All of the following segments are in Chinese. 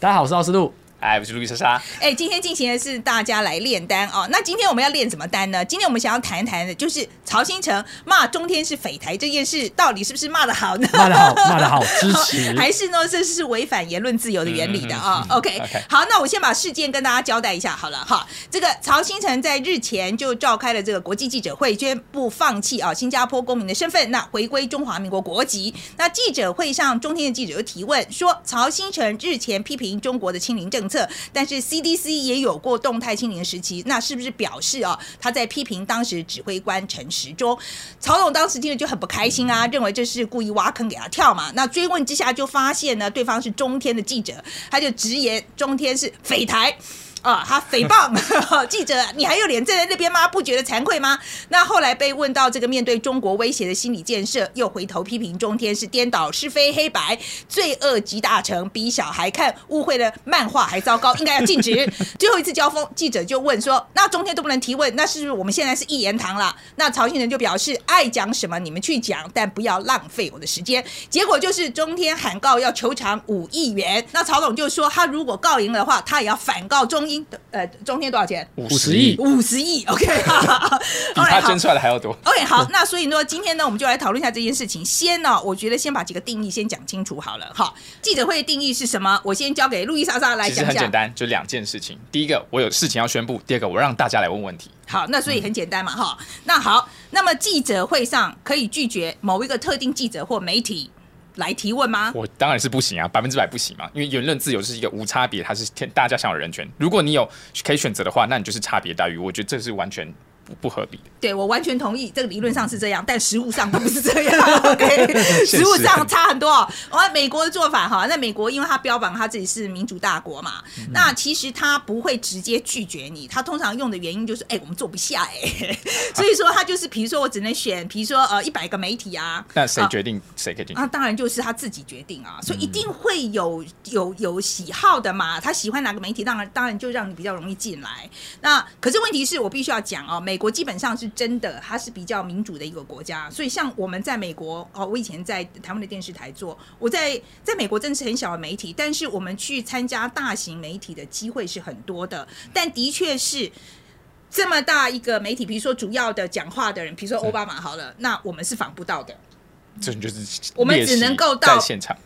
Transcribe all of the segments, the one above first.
大家好，我是奥斯陆。哎，我是路易莎莎。哎，今天进行的是大家来炼丹哦。那今天我们要炼什么丹呢？今天我们想要谈一谈的，就是曹新成骂中天是匪台这件事，到底是不是骂的好呢？骂的好，骂的好，支持。还是呢，这是违反言论自由的原理的啊？OK，OK 好，那我先把事件跟大家交代一下好了哈。这个曹新成在日前就召开了这个国际记者会，宣布放弃啊新加坡公民的身份，那回归中华民国国籍。那记者会上，中天的记者就提问说，曹新成日前批评中国的清零政策，但是 CDC 也有过动态清零时期，那是不是表示啊他在批评当时指挥官陈时中？曹总当时听了就很不开心啊，认为这是故意挖坑给他跳嘛。那追问之下就发现呢，对方是中天的记者，他就直言中天是匪台。啊，他诽谤 记者，你还有脸站在那边吗？不觉得惭愧吗？那后来被问到这个面对中国威胁的心理建设，又回头批评中天是颠倒是非黑白，罪恶集大成，比小孩看误会的漫画还糟糕，应该要禁止。最后一次交锋，记者就问说：“那中天都不能提问，那是不是我们现在是一言堂了？”那曹新成就表示：“爱讲什么你们去讲，但不要浪费我的时间。”结果就是中天喊告要求偿五亿元，那曹总就说他如果告赢的话，他也要反告中英的呃中天多少钱？五50亿五十亿，OK，比他捐出来的还要多。OK，好，那所以呢，今天呢，我们就来讨论一下这件事情。先呢，我觉得先把几个定义先讲清楚好了。好，记者会的定义是什么？我先交给路易莎莎来其实讲讲。很简单，就两件事情。第一个，我有事情要宣布；第二个，我让大家来问问题。好，那所以很简单嘛，哈。那好，那么记者会上可以拒绝某一个特定记者或媒体来提问吗？我当然是不行啊，百分之百不行嘛，因为言论自由是一个无差别，它是天大家享有人权。如果你有可以选择的话，那你就是差别待遇。我觉得这是完全不不合理的。对我完全同意，这个理论上是这样，但实物上都不是这样。OK，实物上差很多哦。美国的做法哈，那美国因为它标榜它自己是民主大国嘛，那其实它不会直接拒绝你，它通常用的原因就是，哎，我们做不下哎，所以说它就是，比如说我只能选，比如说呃一百个媒体啊，那谁啊决定谁可以进去？啊，当然就是他自己决定啊，所以一定会有有有喜好的嘛。他喜欢哪个媒体，当然当然就让你比较容易进来。那可是问题是我必须要讲哦，美国基本上是真的，它是比较民主的一个国家。所以像我们在美国哦，我以前在台湾的电视台做，我在在美国真的是很小的媒体，但是我们去参加大型媒体的机会是很多的，但的确是。这么大一个媒体，比如说主要的讲话的人，比如说奥巴马好了，那我们是访不到的。这就是我们只能够到现场，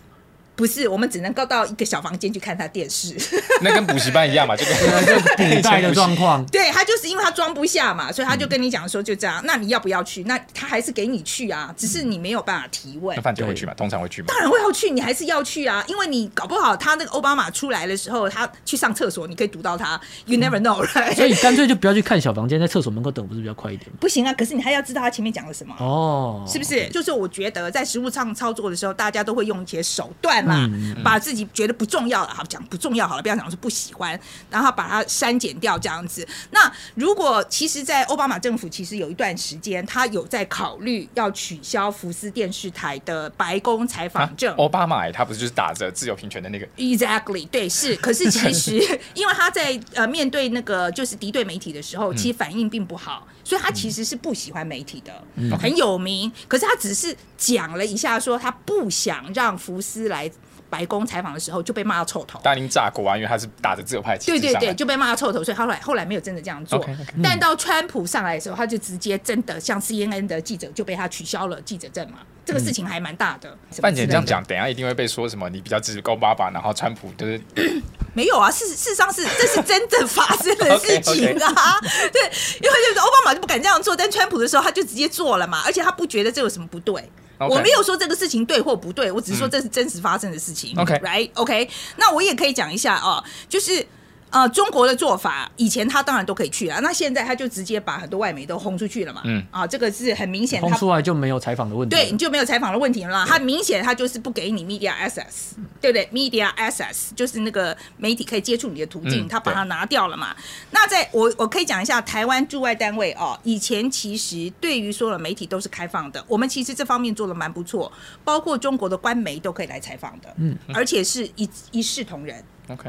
不是，我们只能够到一个小房间去看他电视。那跟补习班一样嘛，这个古代的状况，对他就是因为他装不下嘛，所以他就跟你讲说就这样。那你要不要去？那他还是给你去啊，只是你没有办法提问那。范姐会去嘛？通常会去嘛？当然会要去，你还是要去啊，因为你搞不好他那个奥巴马出来的时候，他去上厕所，你可以读到他。You never know，、right? 所以干脆就不要去看小房间，在厕所门口等，不是比较快一点吗？不行啊。可是你还要知道他前面讲了什么。哦，是不是？就是我觉得在实物上操作的时候，大家都会用一些手段啦，嗯把自己觉得不重要了，好讲不重要好了，不要讲说不喜欢，然后把它删减掉这样子。那如果其实，在奥巴马政府其实有一段时间，他有在考虑要取消福斯电视台的白宫采啊访证。奥巴马哎他不是就是打着自由平权的那个？Exactly，对，是。可是其实，因为他在呃面对那个就是敌对媒体的时候，其实反应并不好，所以他其实是不喜欢媒体的，嗯很有名。可是他只是讲了一下，说他不想让福斯来白宫采访的时候就被骂到臭头。大林炸锅啊，因为他是打着自由派旗对对对，就被骂到臭头，所以他后来后来没有真的这样做。但到川普上来的时候，他就直接真的像 CNN 的记者就被他取消了记者证嘛，这个事情还蛮大的。范姐这样讲，等一下一定会被说什么你比较支持高爸爸，然后川普就是 没有啊，事事实上是这是真正发生的事情啊。对，因为就是奥巴马就不敢这样做，但川普的时候他就直接做了嘛，而且他不觉得这有什么不对。我没有说这个事情对或不对，我只是说这是真实发生的事情。OK right OK，那我也可以讲一下哦，就是。呃，中国的做法，以前他当然都可以去啊，那现在他就直接把很多外媒都轰出去了嘛。嗯啊，这个是很明显，他轰出来就没有采访的问题。对，你就没有采访的问题了啦。他明显他就是不给你 media access，对不对？media access 就是那个媒体可以接触你的途径，嗯他把它拿掉了嘛。那在我我可以讲一下台湾驻外单位哦，以前其实对于所有媒体都是开放的，我们其实这方面做的蛮不错，包括中国的官媒都可以来采访的，嗯，而且是一一视同仁。OK，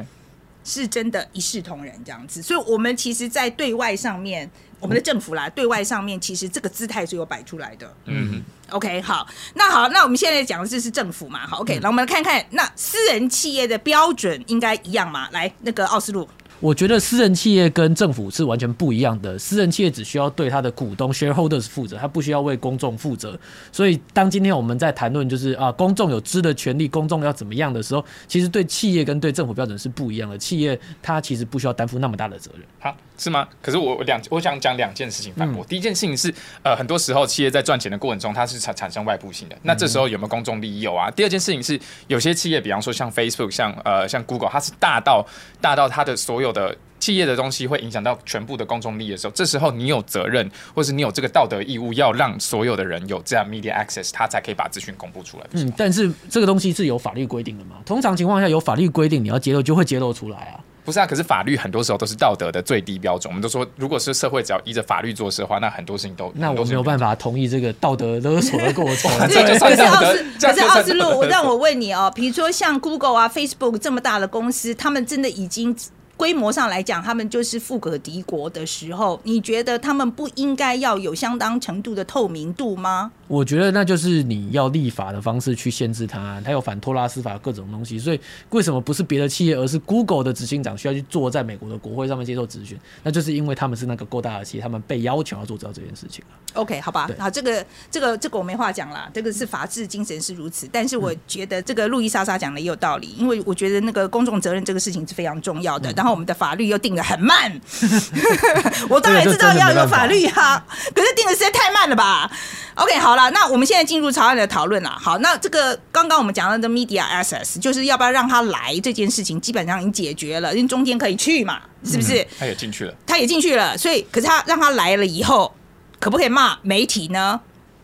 是真的一视同仁这样子。所以，我们其实，在对外上面，我们的政府啦，对外上面，其实这个姿态是有摆出来的。嗯，OK，好，那好，那我们现在讲的这是政府嘛？好，OK，那、我们来看看，那私人企业的标准应该一样吗？来，那个奥斯陆，我觉得私人企业跟政府是完全不一样的。私人企业只需要对他的股东 shareholders 负责，他不需要为公众负责。所以，当今天我们在谈论就是啊，公众有知的权利，公众要怎么样的时候，其实对企业跟对政府标准是不一样的。企业它其实不需要担负那么大的责任。好是吗？可是我我两我想讲两件事情反嗯驳。第一件事情是，呃，很多时候企业在赚钱的过程中，它是产产生外部性的。那这时候有没有公众利益有啊？第二件事情是，有些企业，比方说像 Facebook、像呃像 Google，它是大到大到它的所有的。企业的东西会影响到全部的公众利益的时候，这时候你有责任，或是你有这个道德义务，要让所有的人有这样 media access，他才可以把资讯公布出来。嗯，但是这个东西是有法律规定的嘛？通常情况下有法律规定，你要揭露就会揭露出来啊。不是啊，可是法律很多时候都是道德的最低标准。我们都说，如果是社会只要依着法律做事的话，那很多事情都那我没有法。办法同意这个道德勒索的过程。这就可是算道德奥斯，可是奥斯陆，让 我问你哦，比如说像 Google 啊、Facebook 这么大的公司，他们真的已经规模上来讲，他们就是富可敌国的时候，你觉得他们不应该要有相当程度的透明度吗？我觉得那就是你要立法的方式去限制它，它有反托拉斯法各种东西，所以为什么不是别的企业，而是 Google 的执行长需要去坐在美国的国会上面接受质询？那就是因为他们是那个够大的企业，他们被要求要做到这件事情啊。OK，好吧，好，这个这个这个我没话讲啦，这个是法治精神是如此，但是我觉得这个路易莎莎讲的也有道理，因为我觉得那个公众责任这个事情是非常重要的，然后我们的法律又定的很慢，我当然知道要有法律啊，可是定的实在太慢了吧？OK，好了，那我们现在进入草案的讨论了。好，那这个刚刚我们讲到的 media access，就是要不要让他来这件事情，基本上已经解决了，因为中间可以去嘛，是不是？他也进去了，他也进去了，所以可是他让他来了以后，可不可以骂媒体呢？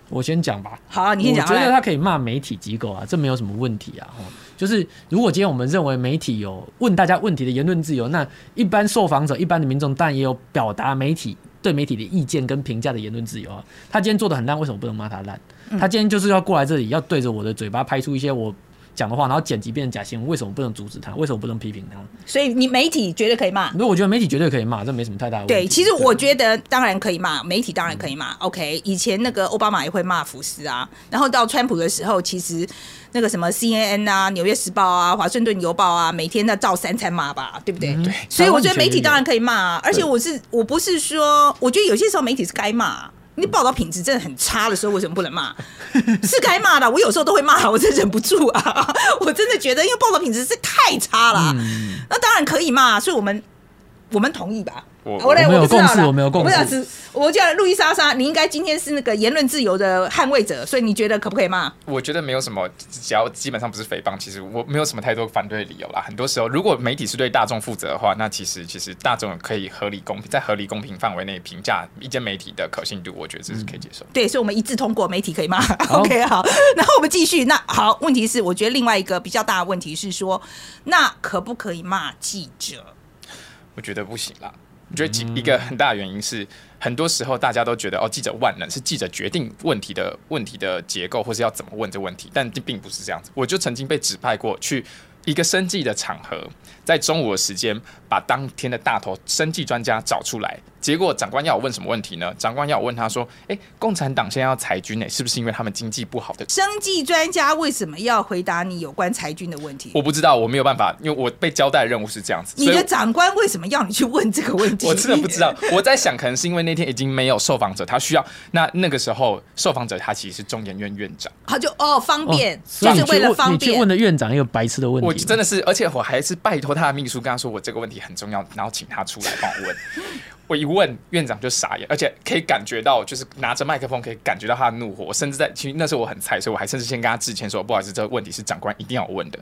我先讲吧，好啊，你先讲。我觉得他可以骂媒体机构啊，这没有什么问题啊。哦，就是如果今天我们认为媒体有问大家问题的言论自由，那一般受访者、一般的民众但也有表达媒体对媒体的意见跟评价的言论自由啊。他今天做的很烂，为什么不能骂他烂？他今天就是要过来这里，要对着我的嘴巴拍出一些我讲的话，然后剪辑变成假新闻，为什么不能阻止他？为什么不能批评他？所以你媒体绝对可以骂。如果我觉得媒体绝对可以骂，这没什么太大的问题。对，其实我觉得当然可以骂，媒体当然可以骂。OK，以前那个奥巴马也会骂福斯啊，然后到川普的时候，其实那个什么 CNN 啊、纽约时报啊、华盛顿邮报啊，每天在照三餐骂吧，对不对？对。所以我觉得媒体当然可以骂啊，而且我是我不是说，我觉得有些时候媒体是该骂。你报道品质真的很差的时候，为什么不能骂？是该骂的，我有时候都会骂，我真忍不住啊！我真的觉得，因为报道品质是太差了，那当然可以骂，所以我们我们同意吧？我来，我没有共识我没有共识我叫路易莎莎，你应该今天是那个言论自由的捍卫者，所以你觉得可不可以骂？我觉得没有什么，只要基本上不是诽谤，其实我没有什么太多反对的理由啦。很多时候，如果媒体是对大众负责的话，那其实其实大众可以合理公平，在合理公平范围内评价一间媒体的可信度，我觉得这是可以接受。对，所以我们一致通过，媒体可以骂。OK，好，然后我们继续。那好，问题是，我觉得另外一个比较大的问题是说，那可不可以骂记者？我觉得不行啦。我觉得一个很大的原因是，很多时候大家都觉得哦，记者万能，是记者决定问题的问题的结构，或是要怎么问这问题，但并不是这样子。我就曾经被指派过去一个生计的场合，在中午的时间把当天的大头生计专家找出来，结果长官要我问什么问题呢？长官要我问他说：“哎，共产党现在要裁军呢，是不是因为他们经济不好的生计专家为什么要回答你有关裁军的问题？我不知道，我没有办法，因为我被交代的任务是这样子。你的长官为什么要你去问这个问题？我真的不知道。我在想，可能是因为那天已经没有受访者，他需要那那个时候受访者他其实是中研院院长，他就哦方便，哦就是为了方便你去问。的院长一个白痴的问题，我真的是，而且我还是拜托他的秘书跟他说我这个问题很重要，然后请他出来帮我问。我一问院长就傻眼，而且可以感觉到，就是拿着麦克风可以感觉到他的怒火。我甚至在其实那时候我很菜，所以我还甚至先跟他致歉说，不好意思，这个问题是长官一定要问的。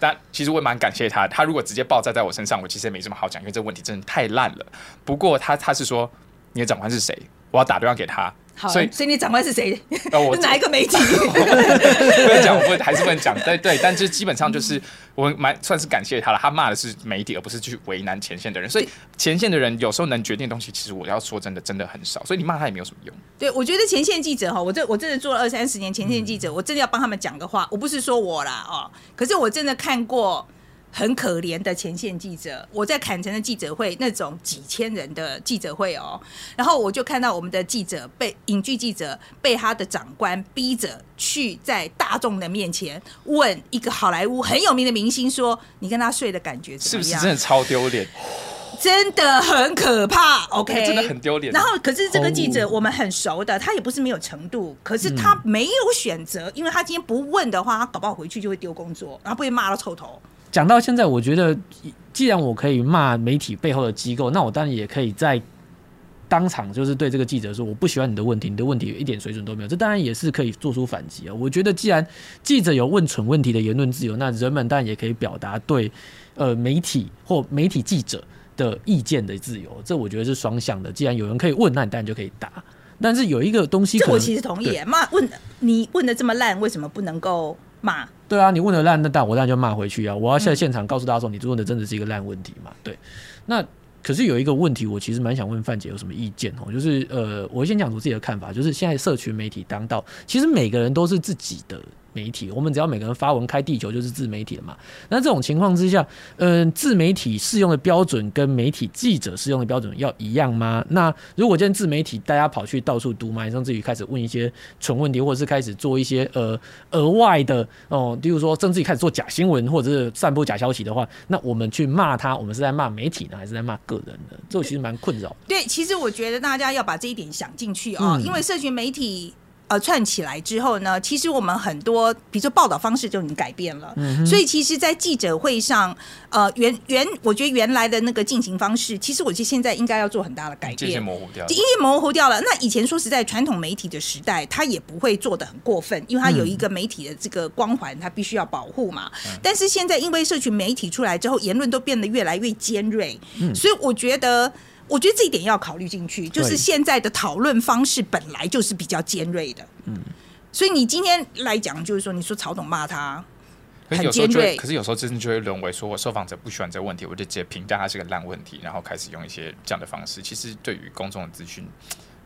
但其实我也蛮感谢他，他如果直接爆炸在我身上，我其实也没什么好讲，因为这个问题真的太烂了。不过他他是说你的长官是谁，我要打电话给他，好，所以所以你长官是谁？呃我是 哪一个媒体？不能讲，我不还是不能讲，对对，但就是基本上就是我蛮算是感谢他了，他骂的是媒体，而不是去为难前线的人，所以前线的人有时候能决定的东西，其实我要说真的真的很少，所以你骂他也没有什么用。对，我觉得前线记者哈，我这我真的做了二三十年前线记者，我真的要帮他们讲个话，我不是说我啦哦，可是我真的看过很可怜的前线记者，我在坎城的记者会，那种几千人的记者会哦，然后我就看到我们的记者被影剧记者被他的长官逼着去在大众的面前问一个好莱坞很有名的明星说：“你跟他睡的感觉怎么样？”是不是真的超丢脸？真的很可怕，OK，真的很丢脸。然后，可是这个记者我们很熟的，他也不是没有程度，可是他没有选择，因为他今天不问的话，他搞不好回去就会丢工作，然后被骂到臭头。讲到现在，我觉得既然我可以骂媒体背后的机构，那我当然也可以在当场就是对这个记者说，我不喜欢你的问题，你的问题一点水准都没有。这当然也是可以做出反击啊。我觉得既然记者有问蠢问题的言论自由，那人们当然也可以表达对呃媒体或媒体记者的意见的自由。这我觉得是双向的。既然有人可以问，那你当然就可以答。但是有一个东西，我其实同意。骂问你问的这么烂，为什么不能够？骂对啊，你问的烂，那但我当然就骂回去啊！我要在现场告诉大家说，你问的真的是一个烂问题嘛？对，那可是有一个问题，我其实蛮想问范姐有什么意见哦？就是呃，我先讲出自己的看法，就是现在社群媒体当道，其实每个人都是自己的。媒体，我们只要每个人发文开地球就是自媒体了嘛？那这种情况之下，嗯，自媒体适用的标准跟媒体记者适用的标准要一样吗？那如果今天自媒体大家跑去到处读嘛，甚至于开始问一些蠢问题，或者是开始做一些呃额外的哦，例如说甚至于开始做假新闻或者是散播假消息的话，那我们去骂他，我们是在骂媒体呢，还是在骂个人呢？这其实蛮困扰。对，其实我觉得大家要把这一点想进去啊，因为社群媒体。呃，串起来之后呢，其实我们很多，比如说报道方式就已经改变了，嗯所以其实，在记者会上，呃，原原我觉得原来的那个进行方式，其实我觉得现在应该要做很大的改变，模糊掉，因为模糊掉了。那以前说实在，传统媒体的时代，它也不会做的很过分，因为它有一个媒体的这个光环，它必须要保护嘛。但是现在，因为社群媒体出来之后，言论都变得越来越尖锐，所以我觉得。我觉得这一点要考虑进去，就是现在的讨论方式本来就是比较尖锐的，嗯，所以你今天来讲，就是说，你说曹董骂他很尖锐，可是有时候真的就会沦为，说我受访者不喜欢这个问题，我就直接评价他是个烂问题，然后开始用一些这样的方式。其实对于公众的资讯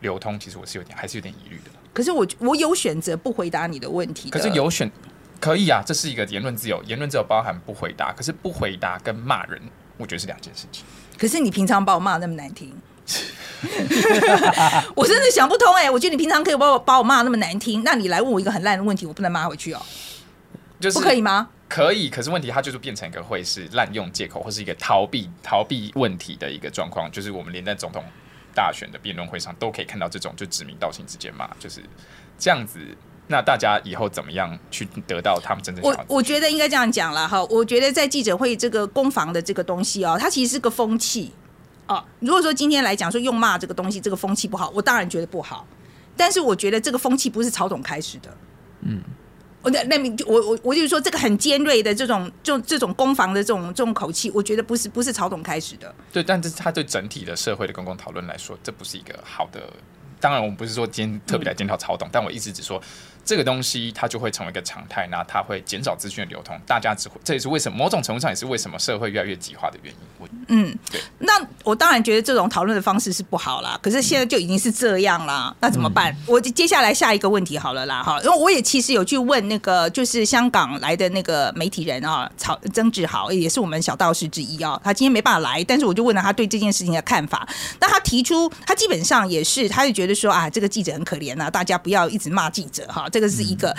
流通，其实我是有点还是有点疑虑的。可是我我有选择不回答你的问题，可是有选可以啊，这是一个言论自由，言论自由包含不回答，可是不回答跟骂人，我觉得是两件事情。可是你平常把我骂那么难听，我真的想不通哎！我觉得你平常可以把我把我骂那么难听，那你来问我一个很烂的问题，我不能骂回去哦，就是不可以吗？可以，可是问题它就是变成一个会是滥用借口，或是一个逃避逃避问题的一个状况。就是我们连在总统大选的辩论会上都可以看到这种就指名道姓之间骂，就是这样子。那大家以后怎么样去得到他们真正？我我觉得应该这样讲了哈。我觉得在记者会这个攻防的这个东西哦，它其实是个风气哦。如果说今天来讲说用骂这个东西，这个风气不好，我当然觉得不好。但是我觉得这个风气不是曹总开始的。嗯，我那那我我我就是说这个很尖锐的这种就这种攻防的这种这种口气，我觉得不是不是曹总开始的。对，但是他对整体的社会的公共讨论来说，这不是一个好的。当然，我们不是说今天特别来检讨曹董，但我一直只说。这个东西它就会成为一个常态，那它会减少资讯的流通，大家只会这也是为什么某种程度上也是为什么社会越来越极化的原因。我嗯，对。那我当然觉得这种讨论的方式是不好啦，可是现在就已经是这样啦，那怎么办？我接下来下一个问题好了啦，哈，因为我也其实有去问那个就是香港来的那个媒体人啊，曹曾志豪也是我们小道士之一啊，他今天没办法来，但是我就问了他对这件事情的看法。那他提出，他基本上也是，他就觉得说啊，这个记者很可怜呐，大家不要一直骂记者哈。这个是一个，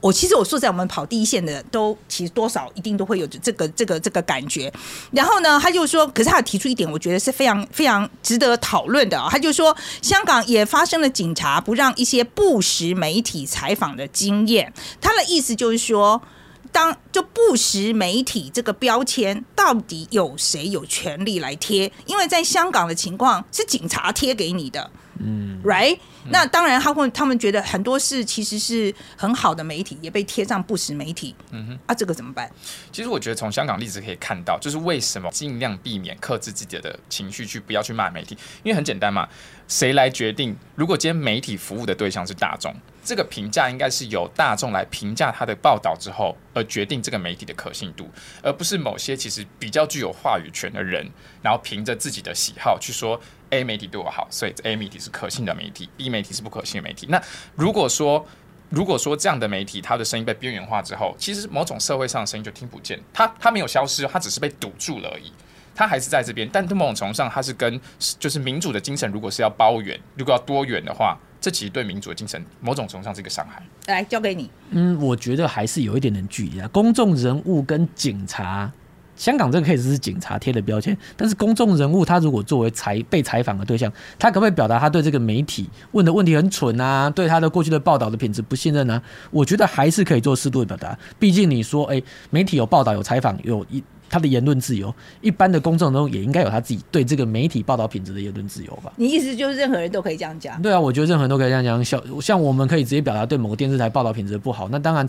我其实我说在我们跑第一线的都其实多少一定都会有这个这个这个感觉。然后呢，他就说，可是他有提出一点，我觉得是非常非常值得讨论的啊。他就说，香港也发生了警察不让一些不实媒体采访的经验。他的意思就是说，当就不实媒体这个标签，到底有谁有权利来贴？因为在香港的情况是警察贴给你的。嗯，right，那当然他会，他们觉得很多事其实是很好的媒体也被贴上不实媒体，嗯哼，啊，这个怎么办？其实我觉得从香港例子可以看到，就是为什么尽量避免克制自己的情绪，去不要去骂媒体，因为很简单嘛，谁来决定？如果今天媒体服务的对象是大众，这个评价应该是由大众来评价他的报道之后，而决定这个媒体的可信度，而不是某些其实比较具有话语权的人，然后凭着自己的喜好去说。A 媒体对我好，所以 A 媒体是可信的媒体，B 媒体是不可信的媒体。那如果说如果说这样的媒体，它的声音被边缘化之后，其实某种社会上的声音就听不见，它它没有消失，它只是被堵住了而已。它还是在这边，但某种程度上，它是跟就是民主的精神，如果是要包圆，如果要多元的话，这其实对民主的精神某种程度上是一个伤害。来交给你，嗯，我觉得还是有一点点距离啊。公众人物跟警察，香港这个 case 是警察贴的标签，但是公众人物他如果作为采被采访的对象，他可不可以表达他对这个媒体问的问题很蠢啊，对他的过去的报道的品质不信任啊？我觉得还是可以做适度的表达。毕竟你说，哎、媒体有报道、有采访、有一他的言论自由，一般的公众中也应该有他自己对这个媒体报道品质的言论自由吧？你意思就是任何人都可以这样讲？对啊，我觉得任何人都可以这样讲。像像我们可以直接表达对某个电视台报道品质不好，那当然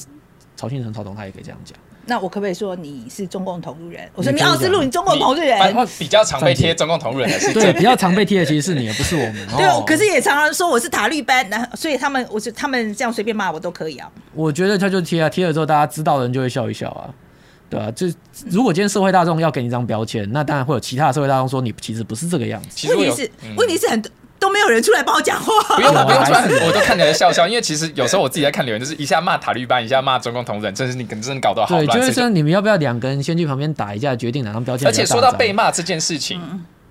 曹庆成、曹总他也可以这样讲。那我可不可以说你是中共同路人？我说你奥斯陆，你中共同路人。反比较常被贴中共同路人的是对，比较常被贴的其实是你，而不是我们。对哦，可是也常常说我是塔绿班，那所以他们，我是他们这样随便骂我都可以啊。我觉得他就贴啊，贴了之后大家知道的人就会笑一笑啊，对啊，就如果今天社会大众要给你一张标签，那当然会有其他的社会大众说你其实不是这个样子。其实问题是，嗯问题是很多都没有人出来帮我讲话。不用了，不用出来，我都看起来笑笑，因为其实有时候我自己在看留言，就是一下骂塔利班，一下骂中共同路人，真是你真的搞得好对，乱。就是说你们要不要两个人先去旁边打一架，决定哪张标签而且说到被骂这件事情，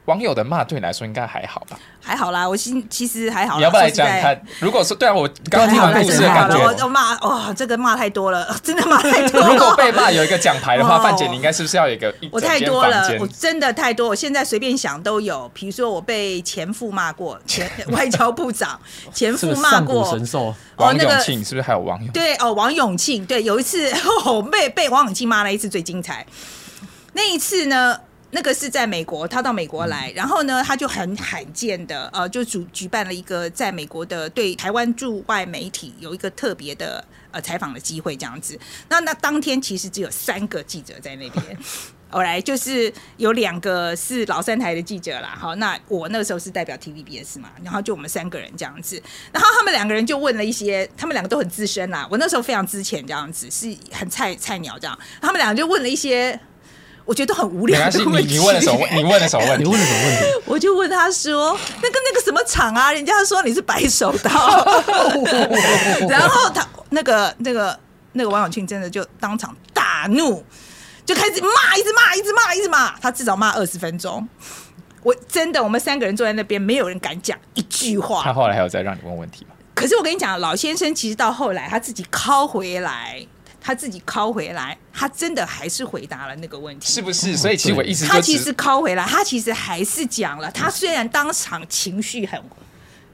网友的骂对你来说应该还好吧？还好啦，我心其实还好啦。你要不要来讲看？如果说对啊，我刚刚听完故事我我骂哦，这个骂太多了，真的骂太多了。如果被骂有一个奖牌的话，哦范姐你应该是不是要有一个一我太多了，我？真的太多。我现在随便想都有，比如说我被前夫骂过，前外交部长前是夫骂过神，兽，哦王那个永庆是不是还有王永？对哦，王永庆对，有一次哦被被王永庆骂那一次最精彩。那一次呢，那个是在美国，他到美国来，然后呢，他就很罕见的呃，就主举办了一个在美国的对台湾驻外媒体有一个特别的呃采访的机会，这样子。那那当天其实只有三个记者在那边。后来就是有两个是老三台的记者啦，好，那我那个时候是代表 TVBS 嘛，然后就我们三个人这样子，然后他们两个人就问了一些，他们两个都很资深啦，我那时候非常之前这样子，是很菜菜鸟这样，他们两个就问了一些我觉得都很无聊的问题。你你问了什么问？你问了什么问题？你问了什么问题？我就问他说：“那个那个什么厂啊？人家说你是白手套。”然后他那个那个那个王永庆真的就当场大怒，就开始骂，一直骂，一直骂，一直骂。他至少骂二十分钟。我真的，我们三个人坐在那边，没有人敢讲一句话他话。后来还有再让你问问题吗？可是我跟你讲，老先生其实到后来他自己拷回来，他自己拷回来，他真的还是回答了那个问题，是不是？所以其实我意思就只他其实拷回来，他其实还是讲了。他虽然当场情绪很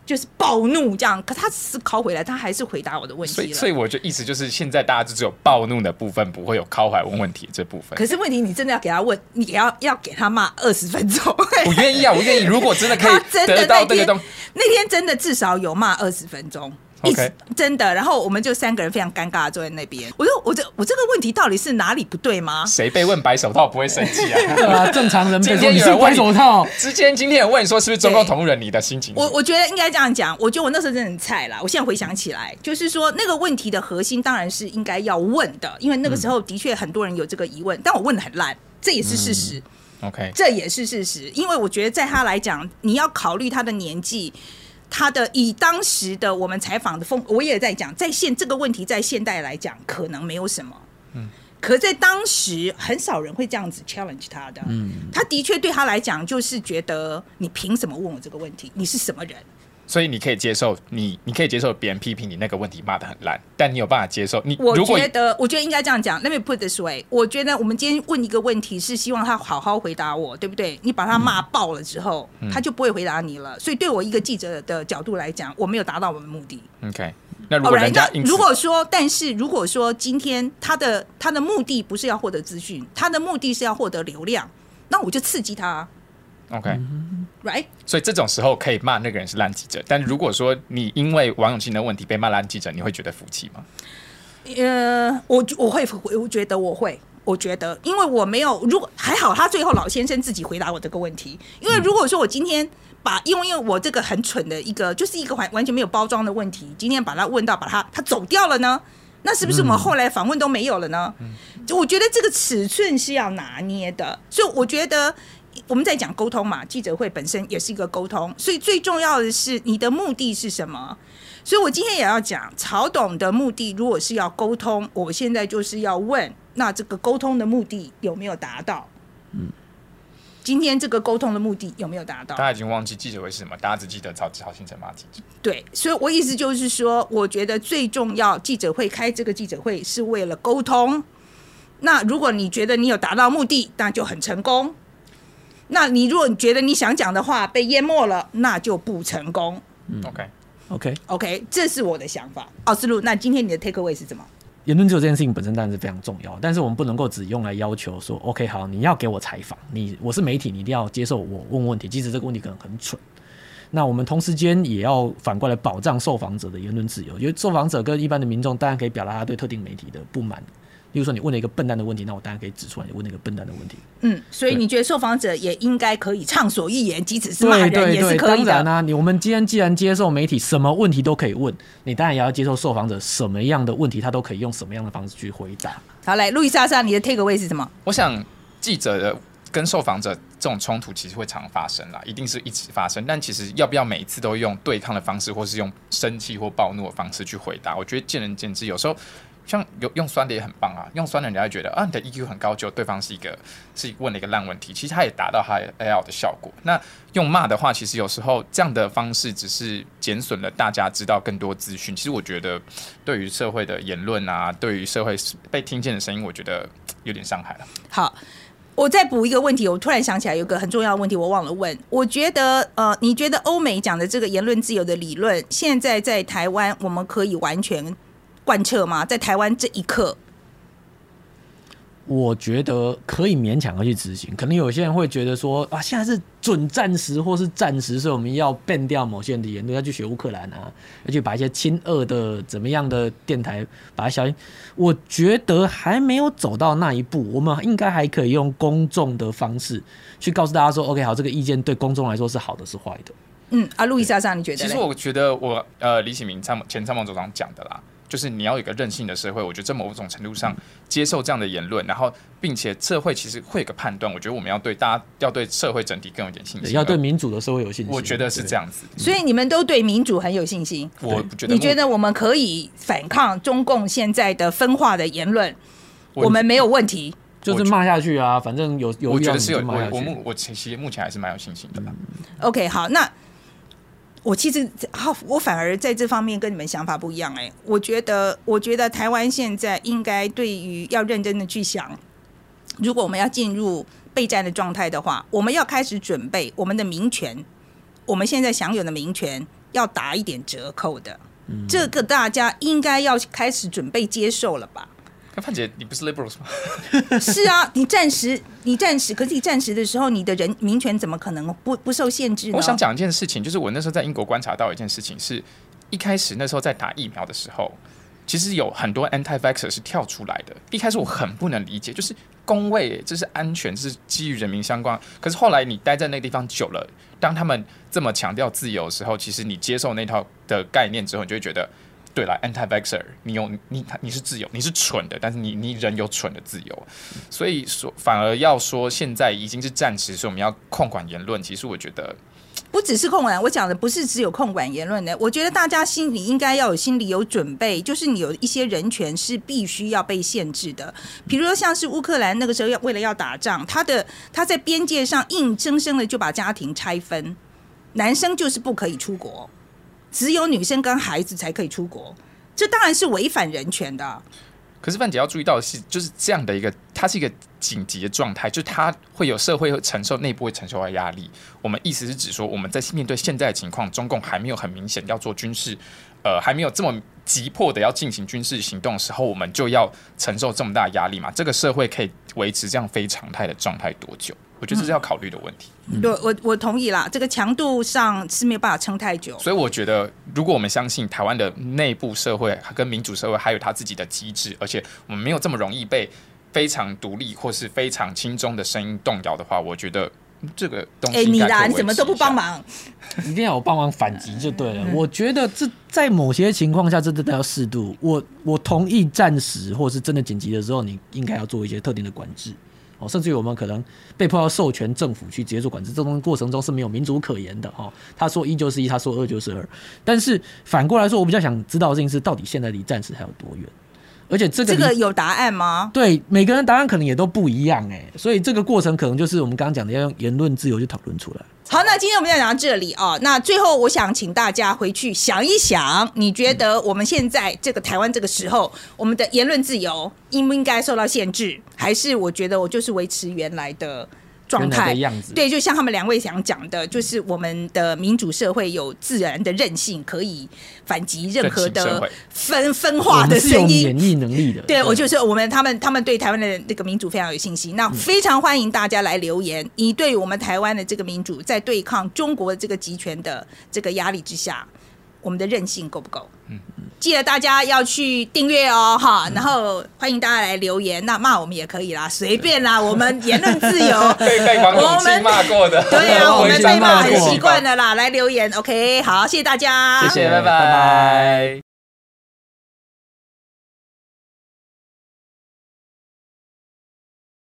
就是暴怒这样，可他只是拷回来，他还是回答我的问所以。所以我就意思就是，现在大家就只有暴怒的部分，不会有拷回来问问题这部分可。是问题，你真的要给他问，你也要要给他骂二十分钟。我愿意啊，我愿意。如果真的可以 得到这个东，那天真的至少有骂二十分钟。一直 OK 真的，然后我们就三个人非常尴尬地坐在那边。我说，我这我这个问题到底是哪里不对吗？谁被问白手套不会生气啊？对啊，正常人被你是白手套，之前今天有问你说是不是中共同路人，你的心情我我觉得应该这样讲，我觉得我那时候真的很菜啦。我现在回想起来，就是说那个问题的核心当然是应该要问的，因为那个时候的确很多人有这个疑问，但我问的很烂，这也是事实，OK，这也是事实。因为我觉得在他来讲，你要考虑他的年纪。他的以当时的我们采访的风，我也在讲，在现这个问题在现代来讲可能没有什么，嗯，可在当时很少人会这样子 challenge 他的，嗯，他的确对他来讲就是觉得你凭什么问我这个问题？你是什么人？所以你可以接受你，你可以接受别人批评你那个问题骂的很烂，但你有办法接受你我觉得，我觉得应该这样讲。Let me put this way，我觉得我们今天问一个问题是希望他好好回答我，对不对？你把他骂爆了之后，嗯他就不会回答你了。所以对我一个记者的角度来讲，我没有达到我的目的。OK，那如果人家如果说，但是如果说今天他的他的目的不是要获得资讯，他的目的是要获得流量，那我就刺激他 OK，，right？所以这种时候可以骂那个人是烂记者，但如果说你因为王永庆的问题被骂烂记者，你会觉得服气吗？呃，我我会，我觉得我会，我觉得，因为我没有，如果还好，他最后老先生自己回答我这个问题。因为如果说我今天把，因为因为我这个很蠢的一个，就是一个完完全没有包装的问题，今天把他问到把他他走掉了呢，那是不是我们后来访问都没有了呢？就我觉得这个尺寸是要拿捏的，所以我觉得。我们在讲沟通嘛，记者会本身也是一个沟通，所以最重要的是你的目的是什么？所以我今天也要讲曹董的目的，如果是要沟通，我现在就是要问，那这个沟通的目的有没有达到？嗯，今天这个沟通的目的有没有达到？大家已经忘记记者会是什么，大家只记得曹曹新成骂记者。对，所以我意思就是说，我觉得最重要，记者会开这个记者会是为了沟通。那如果你觉得你有达到目的，那就很成功。那你如果你觉得你想讲的话被淹没了，那就不成功。嗯 OK，OK，OK，这是我的想法。奥斯陆，那今天你的 take away 是什么？言论自由这件事情本身当然是非常重要，但是我们不能够只用来要求说，OK，好，你要给我采访，你我是媒体，你一定要接受我问问题，即使这个问题可能很蠢。那我们同时间也要反过来保障受访者的言论自由，因为受访者跟一般的民众当然可以表达他对特定媒体的不满。例如说，你问了一个笨蛋的问题，那我当然可以指出来你问了一个笨蛋的问题。嗯，所以你觉得受访者也应该可以畅所欲言，即使是骂人对对对，也是可以的。当然啊，你我们今天既然接受媒体什么问题都可以问，你当然也要接受受访者什么样的问题，他都可以用什么样的方式去回答。好，来，路易莎莎，你的 take away 是什么？我想记者的跟受访者这种冲突其实会常发生啦，一定是一起发生。但其实要不要每一次都用对抗的方式，或是用生气或暴怒的方式去回答，我觉得见仁见智。有时候像有用酸的也很棒啊，用酸的人家会觉得啊你的 EQ 很高，就对方是一个是问了一个烂问题，其实他也达到他 L 的效果。那用骂的话，其实有时候这样的方式只是减损了大家知道更多资讯。其实我觉得对于社会的言论啊，对于社会被听见的声音，我觉得有点伤害了。好，我再补一个问题，我突然想起来有个很重要的问题，我忘了问。我觉得，呃，你觉得欧美讲的这个言论自由的理论，现在在台湾我们可以完全贯彻吗？在台湾这一刻，我觉得可以勉强的去执行，可能有些人会觉得说啊，现在是准战时或是战时，所以我们要 ban 掉某些人的言论，要去学乌克兰啊，要去把一些亲俄的怎么样的电台把它消音。我觉得还没有走到那一步，我们应该还可以用公众的方式去告诉大家说，OK，好，这个意见对公众来说是好的是坏的。嗯，啊，路易莎莎，你觉得？其实我觉得我呃李启明参谋前参谋总长讲的啦，就是你要有一个任性的社会。我觉得在某种程度上接受这样的言论，然后并且社会其实会有个判断。我觉得我们要对大家要对社会整体更有点信，心，要对民主的社会有信心。我觉得是这样子。所以你们都对民主很有信心。我不觉得你觉得我们可以反抗中共现在的分化的言论？我我们没有问题。就是骂下去啊，反正有有我觉得是有我我目我其实目前还是蛮有信心的啦。OK，好，那我其实好，我反而在这方面跟你们想法不一样哎、我觉得，我觉得台湾现在应该对于要认真的去想，如果我们要进入备战的状态的话，我们要开始准备我们的民权，我们现在享有的民权要打一点折扣的。这个大家应该要开始准备接受了吧？那范姐，你不是 liberals 吗？是啊，你暂时，你暂时，可是你暂时的时候，你的人民权怎么可能不不受限制呢？我想讲一件事情，就是我那时候在英国观察到一件事情是，一开始那时候在打疫苗的时候，其实有很多 anti-vaxxer 是跳出来的。一开始我很不能理解，就是工位这是安全，这是基于人民相关。可是后来你待在那个地方久了，当他们这么强调自由的时候，其实你接受那套的概念之后，你就会觉得。对了，anti-vaxer，你有你你是自由，你是蠢的，但是你你人有蠢的自由，所以说反而要说现在已经是战时，所以我们要控管言论。其实我觉得不只是控管，我讲的不是只有控管言论的。我觉得大家心里应该要有心里有准备，就是你有一些人权是必须要被限制的。比如说像是乌克兰那个时候要为了要打仗，他的他在边界上硬生生的就把家庭拆分，男生就是不可以出国，只有女生跟孩子才可以出国，这当然是违反人权的。可是范姐要注意到的是，就是这样的一个，它是一个紧急的状态，就它会有社会会承受内部会承受的压力。我们意思是指说，我们在面对现在的情况，中共还没有很明显要做军事，呃，还没有这么急迫的要进行军事行动的时候，我们就要承受这么大压力嘛？这个社会可以维持这样非常态的状态多久？我觉得这是要考虑的问题。对，我我同意啦，这个强度上是没有办法撑太久。所以我觉得，如果我们相信台湾的内部社会跟民主社会还有它自己的机制，而且我们没有这么容易被非常独立或是非常轻松的声音动摇的话，我觉得嗯这个东西哎，你啦，你怎么都不帮？忙？一定要我帮忙反击就对了。我觉得这在某些情况下，这真的要适度。我我同意暂时或是真的紧急的时候，你应该要做一些特定的管制。哦，甚至于我们可能被迫要授权政府去直接做管制，这种过程中是没有民主可言的、哦。他说一就是一，他说二就是二。但是反过来说，我比较想知道的事情是，到底现在离战时还有多远？而且这个这个有答案吗？对每个人答案可能也都不一样哎，所以这个过程可能就是我们刚刚讲的要用言论自由去讨论出来。好，那今天我们就讲到这里哦。那最后，我想请大家回去想一想，你觉得我们现在这个台湾这个时候，我们的言论自由应不应该受到限制？还是我觉得我就是维持原来的状态的样子对，就像他们两位想讲的，就是我们的民主社会有自然的韧性，可以反击任何的分分化的声音。免疫能力的。对，我就是我们他们他们对台湾的这个民主非常有信心，那非常欢迎大家来留言。你对我们台湾的这个民主，在对抗中国的这个集权的这个压力之下，我们的韧性够不够？嗯，记得大家要去订阅哦，哈，然后欢迎大家来留言，那骂我们也可以啦，随便啦，我们言论自由。被被王永庆骂过的，对啊，我们被骂很过。习惯了啦，来留言，OK，好，谢谢大家，谢谢，拜拜。拜拜。